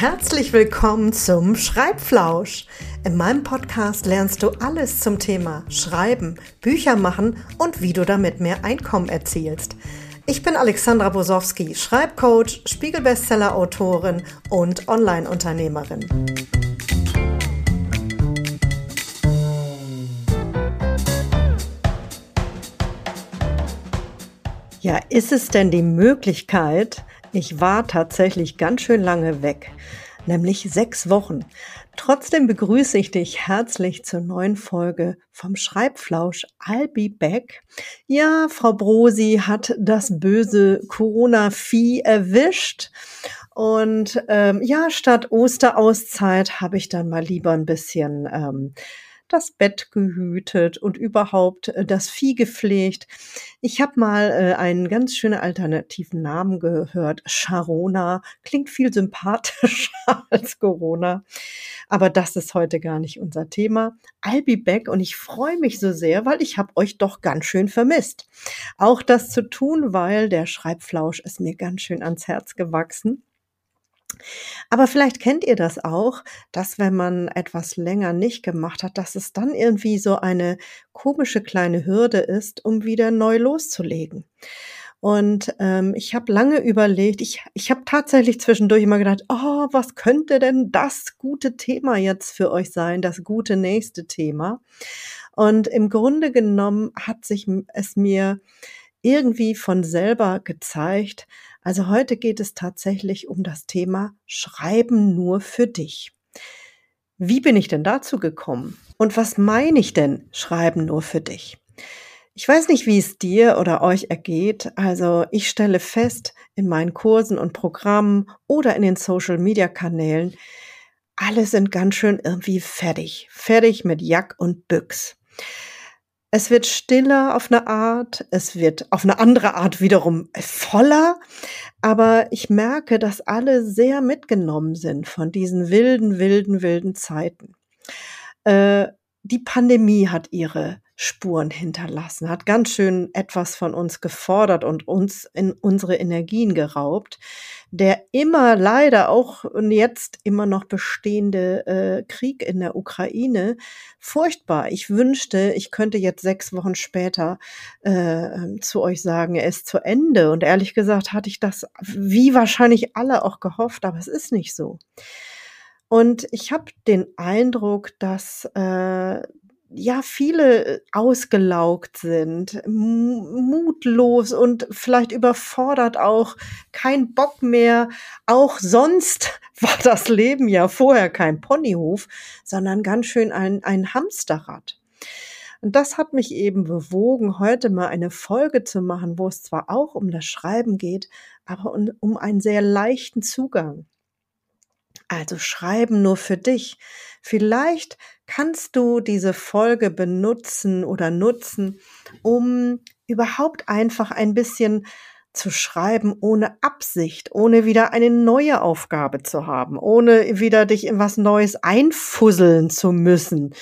Herzlich willkommen zum Schreibflausch. In meinem Podcast lernst du alles zum Thema Schreiben, Bücher machen und wie du damit mehr Einkommen erzielst. Ich bin Alexandra Bosowski, Schreibcoach, Spiegelbestseller-Autorin und Online-Unternehmerin. Ja, ist es denn die Möglichkeit, ich war tatsächlich ganz schön lange weg, nämlich sechs Wochen. Trotzdem begrüße ich dich herzlich zur neuen Folge vom Schreibflausch I'll be back. Ja, Frau Brosi hat das böse Corona-Vieh erwischt. Und ähm, ja, statt Osterauszeit habe ich dann mal lieber ein bisschen ähm, das Bett gehütet und überhaupt äh, das Vieh gepflegt. Ich habe mal äh, einen ganz schönen alternativen Namen gehört. Sharona klingt viel sympathischer als Corona. Aber das ist heute gar nicht unser Thema. I'll be back und ich freue mich so sehr, weil ich habe euch doch ganz schön vermisst. Auch das zu tun, weil der Schreibflausch ist mir ganz schön ans Herz gewachsen. Aber vielleicht kennt ihr das auch, dass wenn man etwas länger nicht gemacht hat, dass es dann irgendwie so eine komische kleine Hürde ist, um wieder neu loszulegen. Und ähm, ich habe lange überlegt, ich, ich habe tatsächlich zwischendurch immer gedacht, oh, was könnte denn das gute Thema jetzt für euch sein, das gute nächste Thema. Und im Grunde genommen hat sich es mir irgendwie von selber gezeigt, also heute geht es tatsächlich um das Thema Schreiben nur für dich. Wie bin ich denn dazu gekommen? Und was meine ich denn Schreiben nur für dich? Ich weiß nicht, wie es dir oder euch ergeht. Also ich stelle fest in meinen Kursen und Programmen oder in den Social-Media-Kanälen, alle sind ganz schön irgendwie fertig. Fertig mit Jack und Büchs. Es wird stiller auf eine Art, es wird auf eine andere Art wiederum voller, aber ich merke, dass alle sehr mitgenommen sind von diesen wilden, wilden, wilden Zeiten. Äh, die Pandemie hat ihre Spuren hinterlassen, hat ganz schön etwas von uns gefordert und uns in unsere Energien geraubt. Der immer leider auch jetzt immer noch bestehende äh, Krieg in der Ukraine, furchtbar. Ich wünschte, ich könnte jetzt sechs Wochen später äh, zu euch sagen, er ist zu Ende. Und ehrlich gesagt hatte ich das wie wahrscheinlich alle auch gehofft, aber es ist nicht so. Und ich habe den Eindruck, dass äh, ja viele äh, ausgelaugt sind, mutlos und vielleicht überfordert auch, kein Bock mehr. Auch sonst war das Leben ja vorher kein Ponyhof, sondern ganz schön ein, ein Hamsterrad. Und das hat mich eben bewogen, heute mal eine Folge zu machen, wo es zwar auch um das Schreiben geht, aber um, um einen sehr leichten Zugang. Also schreiben nur für dich. Vielleicht kannst du diese Folge benutzen oder nutzen, um überhaupt einfach ein bisschen zu schreiben ohne Absicht, ohne wieder eine neue Aufgabe zu haben, ohne wieder dich in was Neues einfusseln zu müssen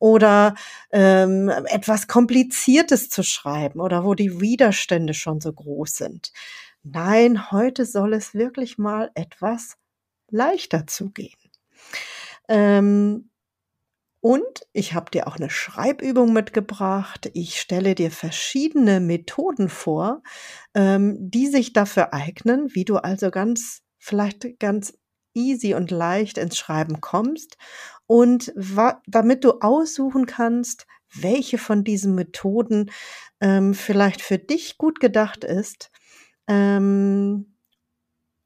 oder ähm, etwas Kompliziertes zu schreiben oder wo die Widerstände schon so groß sind. Nein, heute soll es wirklich mal etwas leichter zugehen. Ähm, und ich habe dir auch eine Schreibübung mitgebracht. Ich stelle dir verschiedene Methoden vor, ähm, die sich dafür eignen, wie du also ganz, vielleicht ganz easy und leicht ins Schreiben kommst und damit du aussuchen kannst, welche von diesen Methoden ähm, vielleicht für dich gut gedacht ist. Ähm,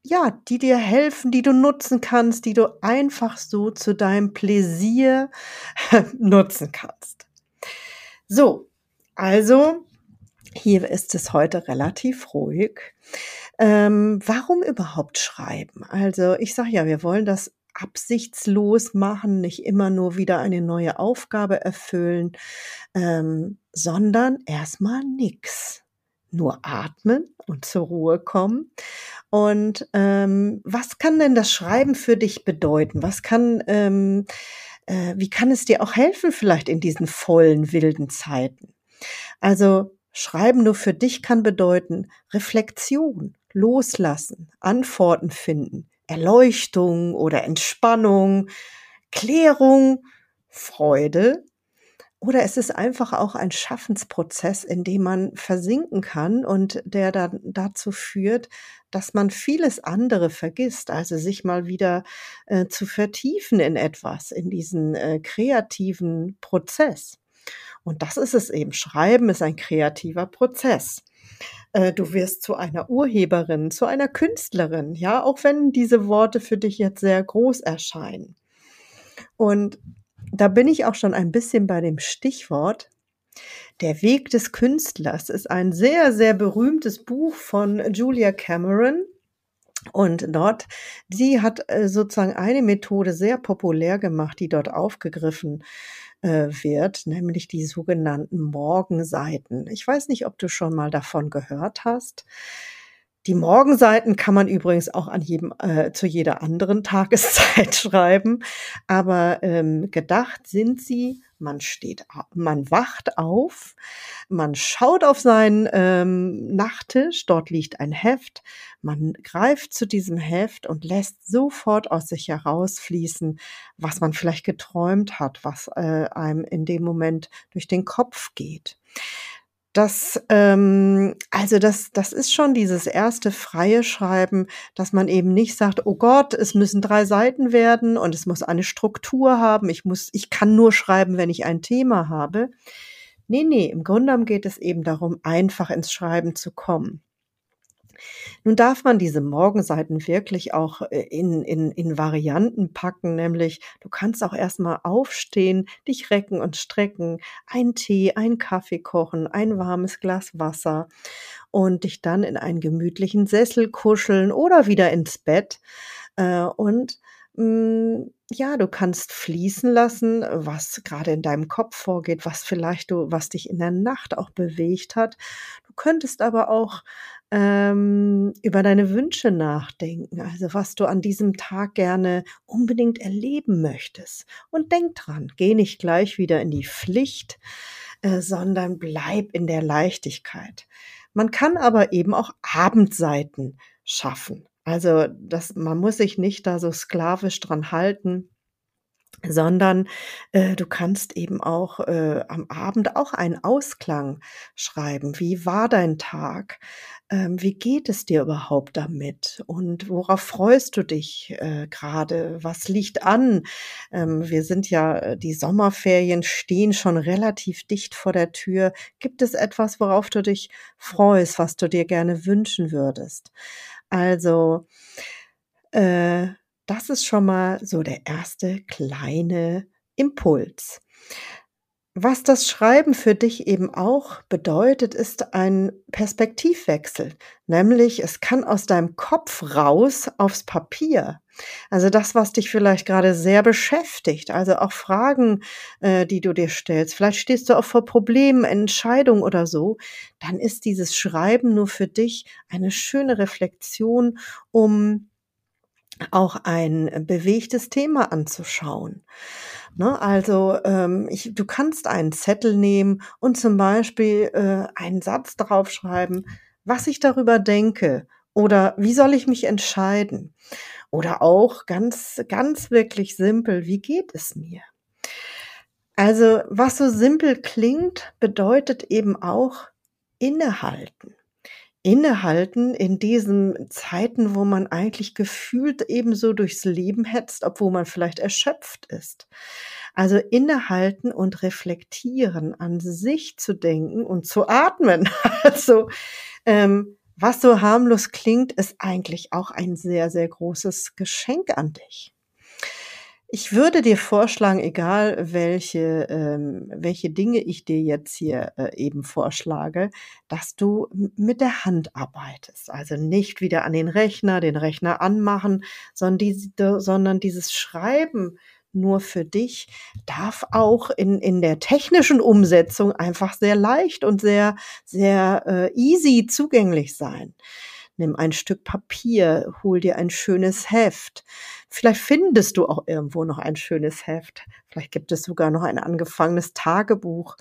ja, die dir helfen, die du nutzen kannst, die du einfach so zu deinem Pläsier nutzen kannst. So, also hier ist es heute relativ ruhig. Ähm, warum überhaupt schreiben? Also ich sage ja, wir wollen das absichtslos machen, nicht immer nur wieder eine neue Aufgabe erfüllen, ähm, sondern erstmal nix nur atmen und zur Ruhe kommen. Und ähm, was kann denn das Schreiben für dich bedeuten? Was kann, ähm, äh, wie kann es dir auch helfen, vielleicht in diesen vollen, wilden Zeiten? Also Schreiben nur für dich kann bedeuten Reflexion, loslassen, Antworten finden, Erleuchtung oder Entspannung, Klärung, Freude oder es ist einfach auch ein Schaffensprozess, in dem man versinken kann und der dann dazu führt, dass man vieles andere vergisst, also sich mal wieder äh, zu vertiefen in etwas, in diesen äh, kreativen Prozess. Und das ist es eben. Schreiben ist ein kreativer Prozess. Äh, du wirst zu einer Urheberin, zu einer Künstlerin, ja, auch wenn diese Worte für dich jetzt sehr groß erscheinen. Und da bin ich auch schon ein bisschen bei dem Stichwort. Der Weg des Künstlers ist ein sehr, sehr berühmtes Buch von Julia Cameron. Und dort, sie hat äh, sozusagen eine Methode sehr populär gemacht, die dort aufgegriffen äh, wird, nämlich die sogenannten Morgenseiten. Ich weiß nicht, ob du schon mal davon gehört hast. Die Morgenseiten kann man übrigens auch an jedem, äh, zu jeder anderen Tageszeit schreiben, aber ähm, gedacht sind sie, man steht, man wacht auf, man schaut auf seinen ähm, Nachttisch, dort liegt ein Heft, man greift zu diesem Heft und lässt sofort aus sich herausfließen, was man vielleicht geträumt hat, was äh, einem in dem Moment durch den Kopf geht. Das, ähm, also das, das ist schon dieses erste freie Schreiben, dass man eben nicht sagt, oh Gott, es müssen drei Seiten werden und es muss eine Struktur haben. Ich muss, ich kann nur schreiben, wenn ich ein Thema habe. Nee, nee, im Grunde genommen geht es eben darum, einfach ins Schreiben zu kommen. Nun darf man diese Morgenseiten wirklich auch äh, in, in, in Varianten packen, nämlich du kannst auch erstmal aufstehen, dich recken und strecken, einen Tee, einen Kaffee kochen, ein warmes Glas Wasser und dich dann in einen gemütlichen Sessel kuscheln oder wieder ins Bett äh, und mm, ja, du kannst fließen lassen, was gerade in deinem Kopf vorgeht, was vielleicht du, was dich in der Nacht auch bewegt hat. Du könntest aber auch ähm, über deine Wünsche nachdenken, also was du an diesem Tag gerne unbedingt erleben möchtest. Und denk dran, geh nicht gleich wieder in die Pflicht, äh, sondern bleib in der Leichtigkeit. Man kann aber eben auch Abendseiten schaffen. Also das, man muss sich nicht da so sklavisch dran halten sondern äh, du kannst eben auch äh, am Abend auch einen Ausklang schreiben. Wie war dein Tag? Ähm, wie geht es dir überhaupt damit? Und worauf freust du dich äh, gerade? Was liegt an? Ähm, wir sind ja, äh, die Sommerferien stehen schon relativ dicht vor der Tür. Gibt es etwas, worauf du dich freust, was du dir gerne wünschen würdest? Also, äh, das ist schon mal so der erste kleine Impuls. Was das Schreiben für dich eben auch bedeutet, ist ein Perspektivwechsel. Nämlich, es kann aus deinem Kopf raus aufs Papier. Also das, was dich vielleicht gerade sehr beschäftigt, also auch Fragen, äh, die du dir stellst. Vielleicht stehst du auch vor Problemen, Entscheidungen oder so. Dann ist dieses Schreiben nur für dich eine schöne Reflexion, um auch ein bewegtes Thema anzuschauen. Ne, also ähm, ich, du kannst einen Zettel nehmen und zum Beispiel äh, einen Satz draufschreiben, was ich darüber denke oder wie soll ich mich entscheiden? Oder auch ganz, ganz wirklich simpel, wie geht es mir? Also was so simpel klingt, bedeutet eben auch innehalten innehalten in diesen Zeiten, wo man eigentlich gefühlt ebenso durchs Leben hetzt, obwohl man vielleicht erschöpft ist. Also innehalten und reflektieren, an sich zu denken und zu atmen. Also ähm, was so harmlos klingt, ist eigentlich auch ein sehr, sehr großes Geschenk an dich. Ich würde dir vorschlagen, egal welche, ähm, welche Dinge ich dir jetzt hier äh, eben vorschlage, dass du mit der Hand arbeitest. Also nicht wieder an den Rechner, den Rechner anmachen, sondern, die, sondern dieses Schreiben nur für dich darf auch in, in der technischen Umsetzung einfach sehr leicht und sehr, sehr äh, easy zugänglich sein. Nimm ein Stück Papier, hol dir ein schönes Heft. Vielleicht findest du auch irgendwo noch ein schönes Heft. Vielleicht gibt es sogar noch ein angefangenes Tagebuch.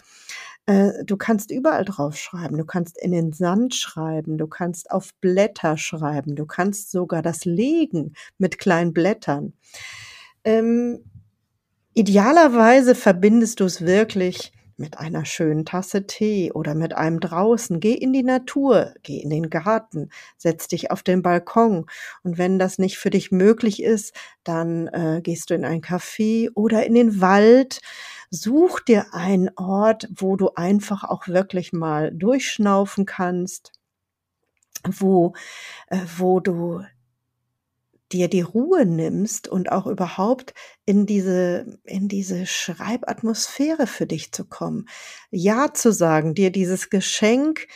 Äh, du kannst überall drauf schreiben. Du kannst in den Sand schreiben. Du kannst auf Blätter schreiben. Du kannst sogar das legen mit kleinen Blättern. Ähm, idealerweise verbindest du es wirklich mit einer schönen Tasse Tee oder mit einem draußen. Geh in die Natur, geh in den Garten, setz dich auf den Balkon. Und wenn das nicht für dich möglich ist, dann äh, gehst du in ein Café oder in den Wald. Such dir einen Ort, wo du einfach auch wirklich mal durchschnaufen kannst, wo, äh, wo du dir die Ruhe nimmst und auch überhaupt in diese, in diese Schreibatmosphäre für dich zu kommen. Ja zu sagen, dir dieses Geschenk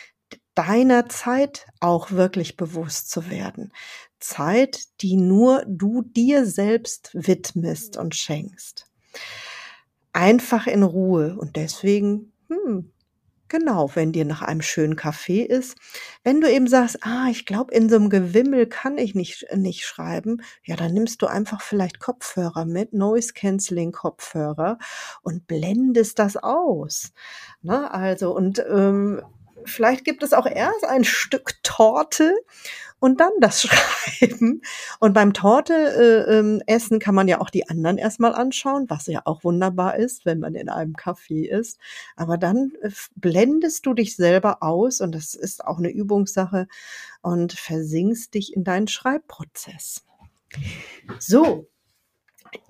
deiner Zeit auch wirklich bewusst zu werden. Zeit, die nur du dir selbst widmest und schenkst. Einfach in Ruhe und deswegen, hm, Genau, wenn dir nach einem schönen Kaffee ist. Wenn du eben sagst: „Ah, ich glaube, in so einem Gewimmel kann ich nicht nicht schreiben“, ja, dann nimmst du einfach vielleicht Kopfhörer mit, Noise Cancelling Kopfhörer und blendest das aus, ne? Also und, ähm, vielleicht gibt es auch erst ein Stück Torte und dann das Schreiben. Und beim Torte äh, ähm, essen kann man ja auch die anderen erstmal anschauen, was ja auch wunderbar ist, wenn man in einem Café ist. Aber dann äh, blendest du dich selber aus und das ist auch eine Übungssache und versinkst dich in deinen Schreibprozess. So,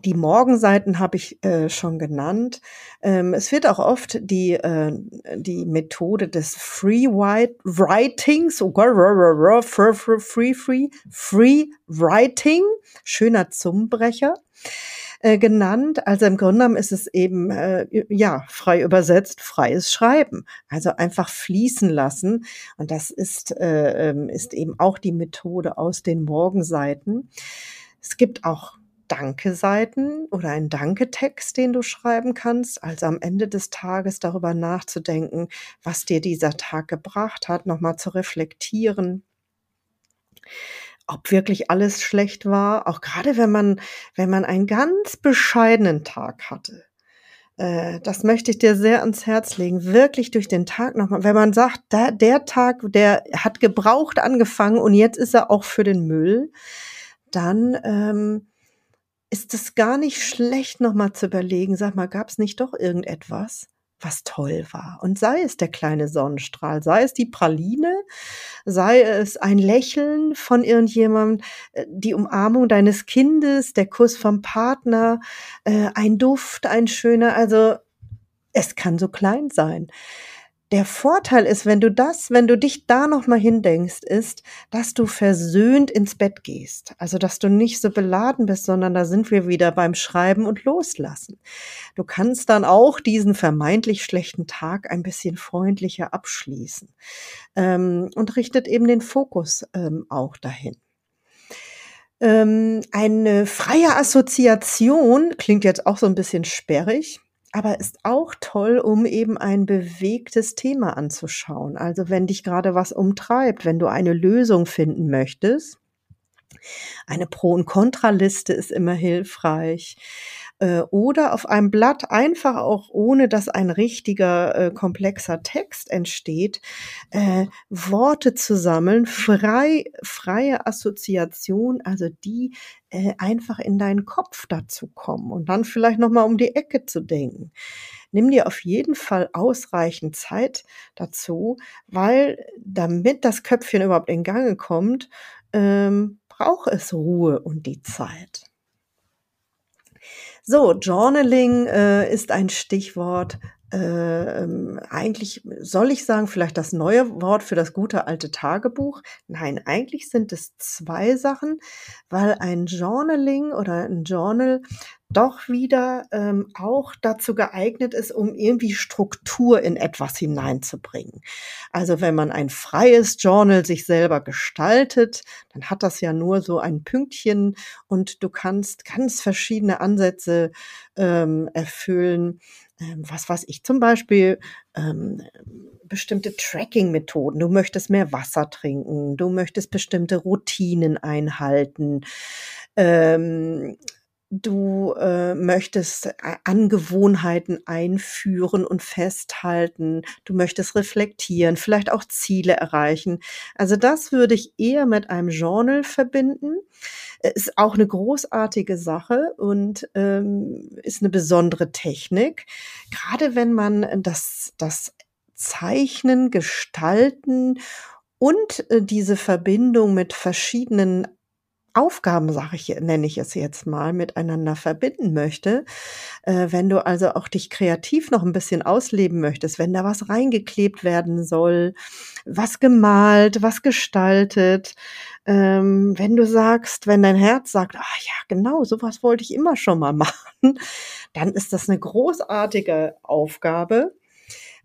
die Morgenseiten habe ich äh, schon genannt. Ähm, es wird auch oft die, äh, die Methode des Free Writings, oh free, free, free Writing, schöner Zungenbrecher, äh, genannt. Also im Grunde genommen ist es eben, äh, ja, frei übersetzt, freies Schreiben. Also einfach fließen lassen. Und das ist, äh, ähm, ist eben auch die Methode aus den Morgenseiten. Es gibt auch Danke-Seiten oder ein Danke-Text, den du schreiben kannst. Also am Ende des Tages darüber nachzudenken, was dir dieser Tag gebracht hat, nochmal zu reflektieren ob wirklich alles schlecht war, auch gerade wenn man, wenn man einen ganz bescheidenen Tag hatte. Äh, das möchte ich dir sehr ans Herz legen. Wirklich durch den Tag nochmal. Wenn man sagt, da, der Tag, der hat gebraucht angefangen und jetzt ist er auch für den Müll, dann ähm, ist es gar nicht schlecht, nochmal zu überlegen, sag mal, gab es nicht doch irgendetwas, was toll war? Und sei es der kleine Sonnenstrahl, sei es die Praline, sei es ein Lächeln von irgendjemandem, äh, die Umarmung deines Kindes, der Kuss vom Partner, äh, ein Duft, ein schöner, also es kann so klein sein. Der Vorteil ist, wenn du das, wenn du dich da noch mal hindenkst, ist, dass du versöhnt ins Bett gehst. Also, dass du nicht so beladen bist, sondern da sind wir wieder beim Schreiben und Loslassen. Du kannst dann auch diesen vermeintlich schlechten Tag ein bisschen freundlicher abschließen ähm, und richtet eben den Fokus ähm, auch dahin. Ähm, eine freie Assoziation klingt jetzt auch so ein bisschen sperrig aber ist auch toll, um eben ein bewegtes Thema anzuschauen. Also wenn dich gerade was umtreibt, wenn du eine Lösung finden möchtest. Eine Pro- und Kontraliste ist immer hilfreich. Äh, oder auf einem Blatt einfach auch ohne dass ein richtiger äh, komplexer Text entsteht, äh, Worte zu sammeln, frei, freie Assoziation, also die äh, einfach in deinen Kopf dazu kommen und dann vielleicht nochmal um die Ecke zu denken. Nimm dir auf jeden Fall ausreichend Zeit dazu, weil damit das Köpfchen überhaupt in Gange kommt, ähm, braucht es Ruhe und die Zeit. So, Journaling äh, ist ein Stichwort. Äh, ähm, eigentlich soll ich sagen, vielleicht das neue Wort für das gute alte Tagebuch. Nein, eigentlich sind es zwei Sachen, weil ein Journaling oder ein Journal doch wieder ähm, auch dazu geeignet ist, um irgendwie Struktur in etwas hineinzubringen. Also wenn man ein freies Journal sich selber gestaltet, dann hat das ja nur so ein Pünktchen und du kannst ganz verschiedene Ansätze ähm, erfüllen. Ähm, was weiß ich zum Beispiel, ähm, bestimmte Tracking-Methoden. Du möchtest mehr Wasser trinken, du möchtest bestimmte Routinen einhalten. Ähm, du äh, möchtest äh, Angewohnheiten einführen und festhalten, du möchtest reflektieren, vielleicht auch Ziele erreichen. Also das würde ich eher mit einem Journal verbinden. Ist auch eine großartige Sache und ähm, ist eine besondere Technik. Gerade wenn man das, das Zeichnen, Gestalten und äh, diese Verbindung mit verschiedenen Aufgaben, sage ich, nenne ich es jetzt mal, miteinander verbinden möchte. Äh, wenn du also auch dich kreativ noch ein bisschen ausleben möchtest, wenn da was reingeklebt werden soll, was gemalt, was gestaltet, ähm, wenn du sagst, wenn dein Herz sagt, ach ja, genau, sowas wollte ich immer schon mal machen, dann ist das eine großartige Aufgabe.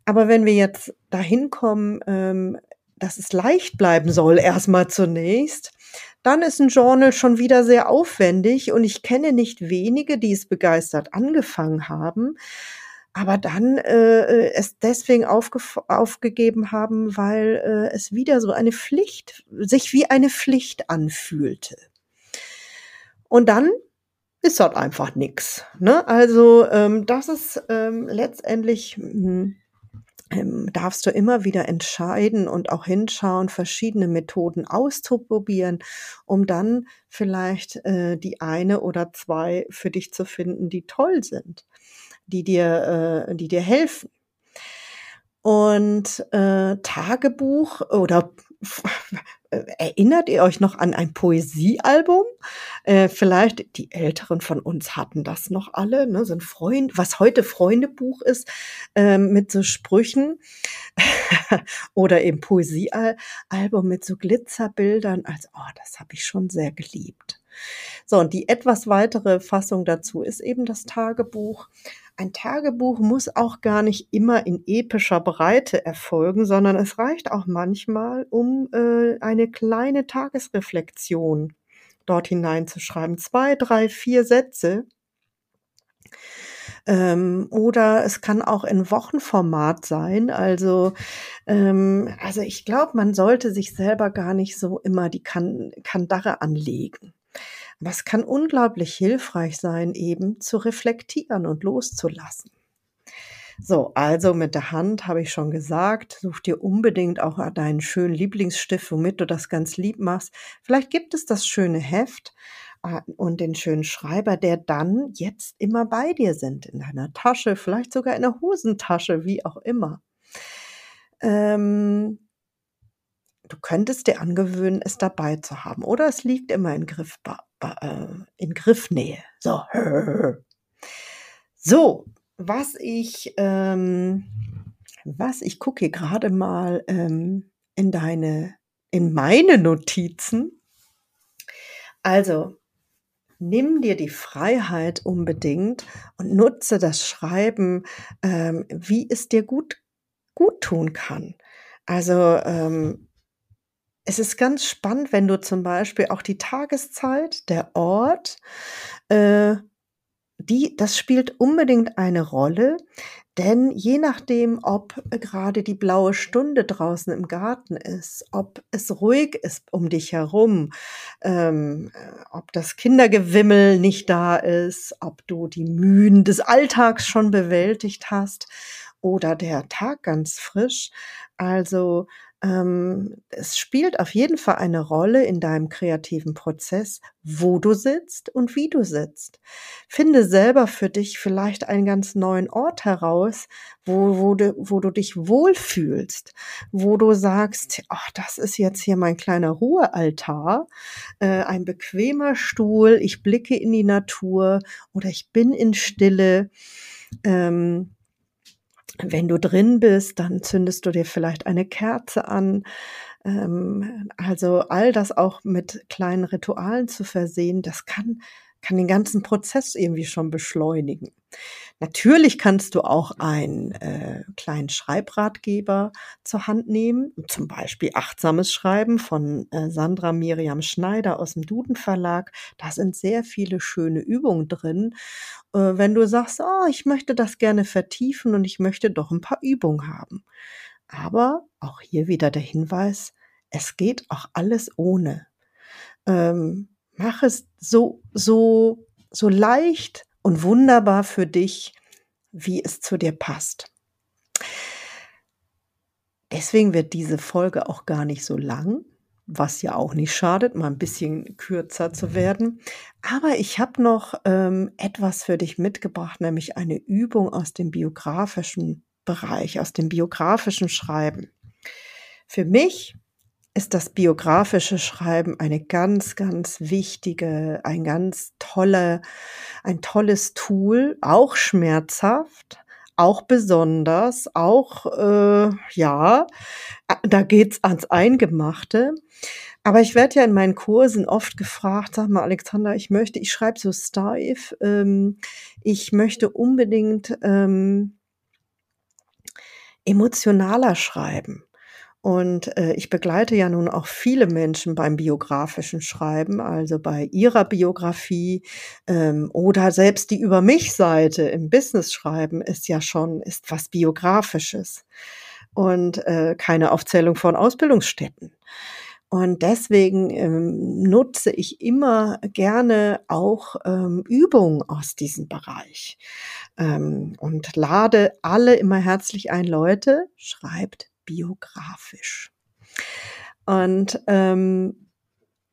Aber wenn wir jetzt dahin kommen, ähm, dass es leicht bleiben soll, erstmal zunächst, dann ist ein Journal schon wieder sehr aufwendig und ich kenne nicht wenige, die es begeistert angefangen haben, aber dann äh, es deswegen aufge aufgegeben haben, weil äh, es wieder so eine Pflicht, sich wie eine Pflicht anfühlte. Und dann ist das einfach nix. Ne? Also ähm, das ist ähm, letztendlich mh, hm, ähm, darfst du immer wieder entscheiden und auch hinschauen, verschiedene Methoden auszuprobieren, um dann vielleicht äh, die eine oder zwei für dich zu finden, die toll sind, die dir, äh, die dir helfen. Und äh, Tagebuch oder erinnert ihr euch noch an ein Poesiealbum? Äh, vielleicht die Älteren von uns hatten das noch alle, ne? so ein Freund, was heute Freundebuch ist, äh, mit so Sprüchen oder eben Poesiealbum mit so Glitzerbildern. Also, oh, das habe ich schon sehr geliebt. So, und die etwas weitere Fassung dazu ist eben das Tagebuch. Ein Tagebuch muss auch gar nicht immer in epischer Breite erfolgen, sondern es reicht auch manchmal, um äh, eine kleine Tagesreflexion dort hineinzuschreiben. Zwei, drei, vier Sätze. Ähm, oder es kann auch in Wochenformat sein. Also, ähm, also ich glaube, man sollte sich selber gar nicht so immer die kan Kandare anlegen. Was kann unglaublich hilfreich sein, eben zu reflektieren und loszulassen. So, also mit der Hand habe ich schon gesagt, such dir unbedingt auch deinen schönen Lieblingsstift, womit du das ganz lieb machst. Vielleicht gibt es das schöne Heft äh, und den schönen Schreiber, der dann jetzt immer bei dir sind, in deiner Tasche, vielleicht sogar in der Hosentasche, wie auch immer. Ähm, du könntest dir angewöhnen, es dabei zu haben. Oder es liegt immer in, Griff, äh, in Griffnähe. So. So, was ich, ähm, was ich gucke gerade mal ähm, in deine, in meine Notizen. Also, nimm dir die Freiheit unbedingt und nutze das Schreiben, ähm, wie es dir gut, gut tun kann. Also, ähm, es ist ganz spannend, wenn du zum Beispiel auch die Tageszeit, der Ort, äh, die, das spielt unbedingt eine Rolle, denn je nachdem, ob gerade die blaue Stunde draußen im Garten ist, ob es ruhig ist um dich herum, ähm, ob das Kindergewimmel nicht da ist, ob du die Mühen des Alltags schon bewältigt hast oder der Tag ganz frisch. Also ähm, es spielt auf jeden Fall eine Rolle in deinem kreativen Prozess, wo du sitzt und wie du sitzt. Finde selber für dich vielleicht einen ganz neuen Ort heraus, wo, wo, du, wo du dich wohlfühlst, wo du sagst, ach, das ist jetzt hier mein kleiner Ruhealtar, äh, ein bequemer Stuhl, ich blicke in die Natur oder ich bin in Stille. Ähm, wenn du drin bist, dann zündest du dir vielleicht eine Kerze an. Ähm, also all das auch mit kleinen Ritualen zu versehen, das kann kann den ganzen Prozess irgendwie schon beschleunigen. Natürlich kannst du auch einen äh, kleinen Schreibratgeber zur Hand nehmen, zum Beispiel Achtsames Schreiben von äh, Sandra Miriam Schneider aus dem Duden Verlag. Da sind sehr viele schöne Übungen drin. Äh, wenn du sagst, oh, ich möchte das gerne vertiefen und ich möchte doch ein paar Übungen haben. Aber auch hier wieder der Hinweis, es geht auch alles ohne. Ähm, mach es so, so so leicht und wunderbar für dich, wie es zu dir passt. Deswegen wird diese Folge auch gar nicht so lang, was ja auch nicht schadet, mal ein bisschen kürzer zu werden. Aber ich habe noch ähm, etwas für dich mitgebracht, nämlich eine Übung aus dem biografischen Bereich, aus dem biografischen Schreiben. Für mich ist das biografische Schreiben eine ganz, ganz wichtige, ein ganz tolle, ein tolles Tool, auch schmerzhaft, auch besonders, auch, äh, ja, da geht's ans Eingemachte. Aber ich werde ja in meinen Kursen oft gefragt, sag mal, Alexander, ich möchte, ich schreibe so steif, ähm, ich möchte unbedingt ähm, emotionaler schreiben. Und äh, ich begleite ja nun auch viele Menschen beim biografischen Schreiben, also bei ihrer Biografie. Ähm, oder selbst die über mich Seite im Business schreiben ist ja schon ist was biografisches. Und äh, keine Aufzählung von Ausbildungsstätten. Und deswegen ähm, nutze ich immer gerne auch ähm, Übungen aus diesem Bereich. Ähm, und lade alle immer herzlich ein, Leute, schreibt biografisch. Und ähm,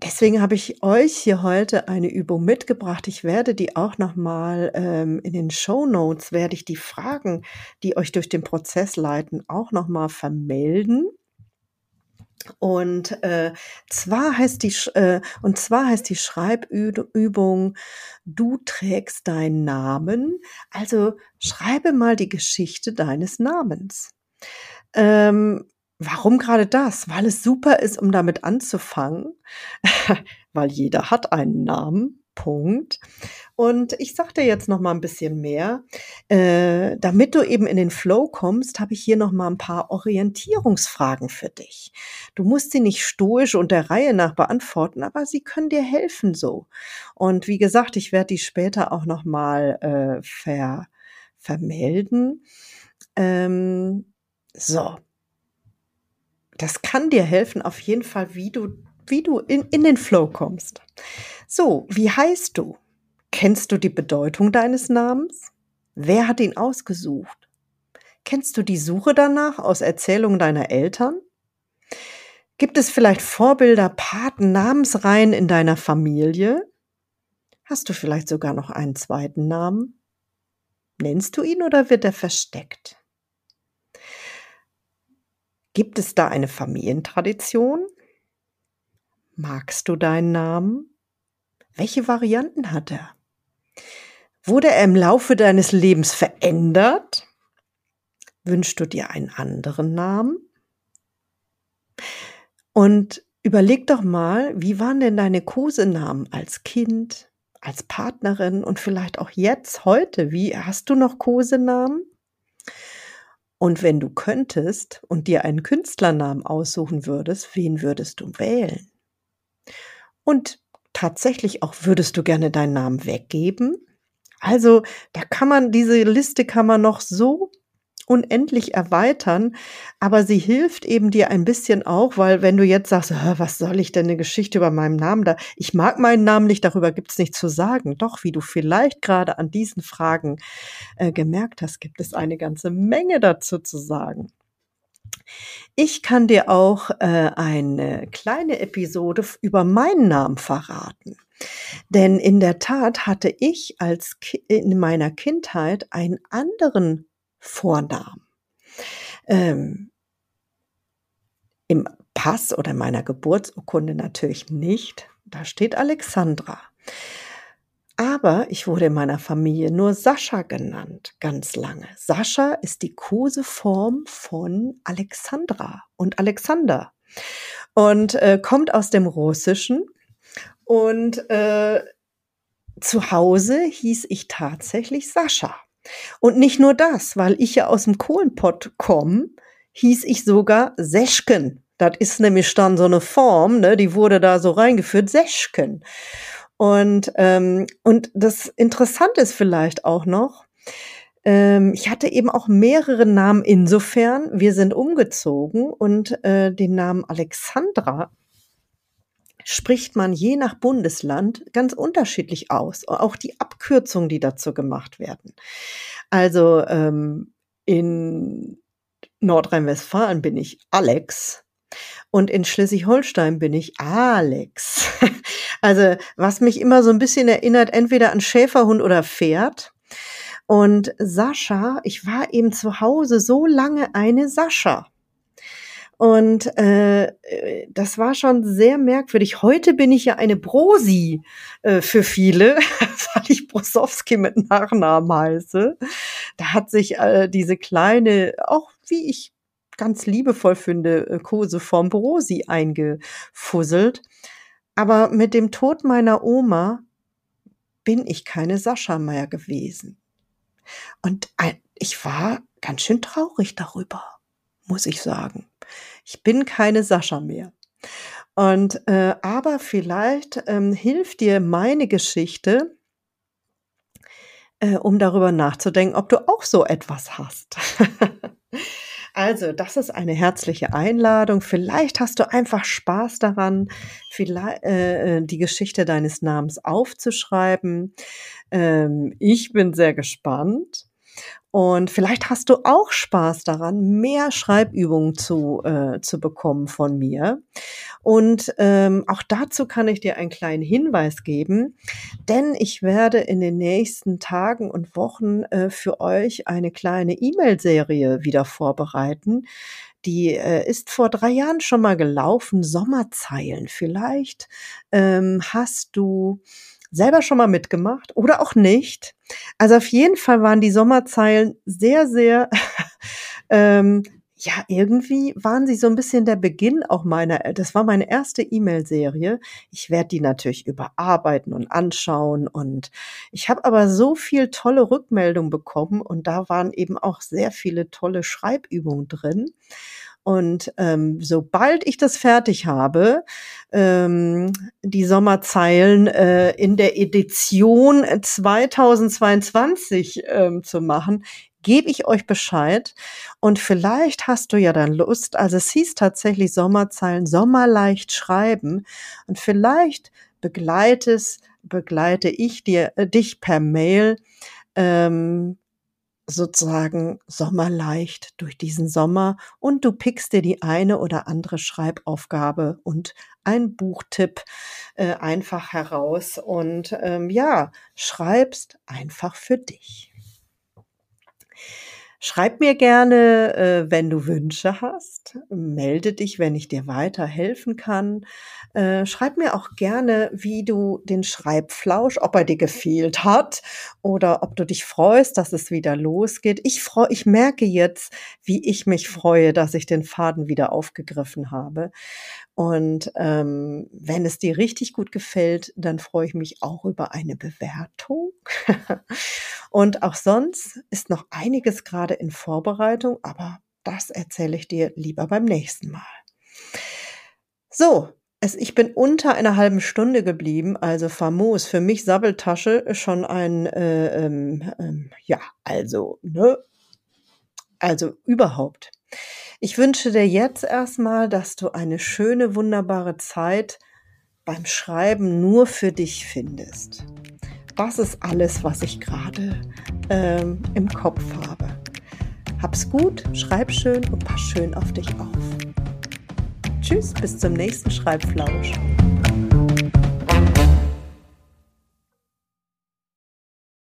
deswegen habe ich euch hier heute eine Übung mitgebracht. Ich werde die auch nochmal ähm, in den Show Notes, werde ich die Fragen, die euch durch den Prozess leiten, auch nochmal vermelden. Und äh, zwar heißt die äh, und zwar heißt die Schreibübung Du trägst deinen Namen. Also schreibe mal die Geschichte deines Namens. Ähm, warum gerade das? Weil es super ist, um damit anzufangen, weil jeder hat einen Namen. Punkt. Und ich sag dir jetzt noch mal ein bisschen mehr. Äh, damit du eben in den Flow kommst, habe ich hier noch mal ein paar Orientierungsfragen für dich. Du musst sie nicht stoisch und der Reihe nach beantworten, aber sie können dir helfen so. Und wie gesagt, ich werde die später auch noch mal äh, ver vermelden. Ähm, so. Das kann dir helfen, auf jeden Fall, wie du, wie du in, in den Flow kommst. So, wie heißt du? Kennst du die Bedeutung deines Namens? Wer hat ihn ausgesucht? Kennst du die Suche danach aus Erzählungen deiner Eltern? Gibt es vielleicht Vorbilder, Paten, Namensreihen in deiner Familie? Hast du vielleicht sogar noch einen zweiten Namen? Nennst du ihn oder wird er versteckt? Gibt es da eine Familientradition? Magst du deinen Namen? Welche Varianten hat er? Wurde er im Laufe deines Lebens verändert? Wünschst du dir einen anderen Namen? Und überleg doch mal, wie waren denn deine Kosenamen als Kind, als Partnerin und vielleicht auch jetzt, heute? Wie hast du noch Kosenamen? Und wenn du könntest und dir einen Künstlernamen aussuchen würdest, wen würdest du wählen? Und tatsächlich auch, würdest du gerne deinen Namen weggeben? Also, da kann man, diese Liste kann man noch so unendlich erweitern, aber sie hilft eben dir ein bisschen auch, weil wenn du jetzt sagst, was soll ich denn eine Geschichte über meinen Namen da? Ich mag meinen Namen nicht, darüber gibt es nichts zu sagen. Doch, wie du vielleicht gerade an diesen Fragen äh, gemerkt hast, gibt es eine ganze Menge dazu zu sagen. Ich kann dir auch äh, eine kleine Episode über meinen Namen verraten. Denn in der Tat hatte ich als Ki in meiner Kindheit einen anderen Vornamen. Ähm, Im Pass oder meiner Geburtsurkunde natürlich nicht. Da steht Alexandra. Aber ich wurde in meiner Familie nur Sascha genannt, ganz lange. Sascha ist die Koseform von Alexandra und Alexander und äh, kommt aus dem Russischen. Und äh, zu Hause hieß ich tatsächlich Sascha. Und nicht nur das, weil ich ja aus dem Kohlenpott komme, hieß ich sogar Seschken. Das ist nämlich dann so eine Form, ne, die wurde da so reingeführt, Seschken. Und, ähm, und das Interessante ist vielleicht auch noch, ähm, ich hatte eben auch mehrere Namen insofern, wir sind umgezogen und äh, den Namen Alexandra spricht man je nach Bundesland ganz unterschiedlich aus. Auch die Abkürzungen, die dazu gemacht werden. Also ähm, in Nordrhein-Westfalen bin ich Alex und in Schleswig-Holstein bin ich Alex. Also was mich immer so ein bisschen erinnert, entweder an Schäferhund oder Pferd. Und Sascha, ich war eben zu Hause so lange eine Sascha. Und äh, das war schon sehr merkwürdig. Heute bin ich ja eine Brosi äh, für viele, weil ich Brosowski mit Nachnamen heiße. Da hat sich äh, diese kleine, auch wie ich ganz liebevoll finde, äh, Koseform Brosi eingefusselt. Aber mit dem Tod meiner Oma bin ich keine Sascha mehr gewesen. Und ich war ganz schön traurig darüber, muss ich sagen. Ich bin keine Sascha mehr. Und äh, aber vielleicht ähm, hilft dir meine Geschichte, äh, um darüber nachzudenken, ob du auch so etwas hast. also, das ist eine herzliche Einladung. Vielleicht hast du einfach Spaß daran, vielleicht äh, die Geschichte deines Namens aufzuschreiben. Ähm, ich bin sehr gespannt. Und vielleicht hast du auch Spaß daran, mehr Schreibübungen zu, äh, zu bekommen von mir. Und ähm, auch dazu kann ich dir einen kleinen Hinweis geben, denn ich werde in den nächsten Tagen und Wochen äh, für euch eine kleine E-Mail-Serie wieder vorbereiten. Die äh, ist vor drei Jahren schon mal gelaufen, Sommerzeilen. Vielleicht ähm, hast du selber schon mal mitgemacht oder auch nicht. Also auf jeden Fall waren die Sommerzeilen sehr, sehr, ähm, ja, irgendwie waren sie so ein bisschen der Beginn auch meiner, das war meine erste E-Mail-Serie. Ich werde die natürlich überarbeiten und anschauen und ich habe aber so viel tolle Rückmeldungen bekommen und da waren eben auch sehr viele tolle Schreibübungen drin. Und ähm, sobald ich das fertig habe, ähm, die Sommerzeilen äh, in der Edition 2022 ähm, zu machen, gebe ich euch Bescheid. Und vielleicht hast du ja dann Lust, also es hieß tatsächlich Sommerzeilen, Sommerleicht schreiben. Und vielleicht begleitest, begleite ich dir, äh, dich per Mail ähm, sozusagen sommerleicht durch diesen Sommer und du pickst dir die eine oder andere Schreibaufgabe und ein Buchtipp äh, einfach heraus und ähm, ja, schreibst einfach für dich. Schreib mir gerne, äh, wenn du Wünsche hast. Melde dich, wenn ich dir weiterhelfen kann. Äh, schreib mir auch gerne, wie du den Schreibflausch, ob er dir gefehlt hat oder ob du dich freust, dass es wieder losgeht. Ich freue, ich merke jetzt, wie ich mich freue, dass ich den Faden wieder aufgegriffen habe. Und ähm, wenn es dir richtig gut gefällt, dann freue ich mich auch über eine Bewertung. und auch sonst ist noch einiges gerade in Vorbereitung, aber das erzähle ich dir lieber beim nächsten Mal. So, es, ich bin unter einer halben Stunde geblieben, also famos. Für mich Sabbeltasche schon ein, äh, ähm, ähm, ja, also, ne? Also überhaupt. Ich wünsche dir jetzt erstmal, dass du eine schöne, wunderbare Zeit beim Schreiben nur für dich findest. Das ist alles, was ich gerade ähm, im Kopf habe. Hab's gut, schreib schön und pass schön auf dich auf. Tschüss, bis zum nächsten Schreibflausch.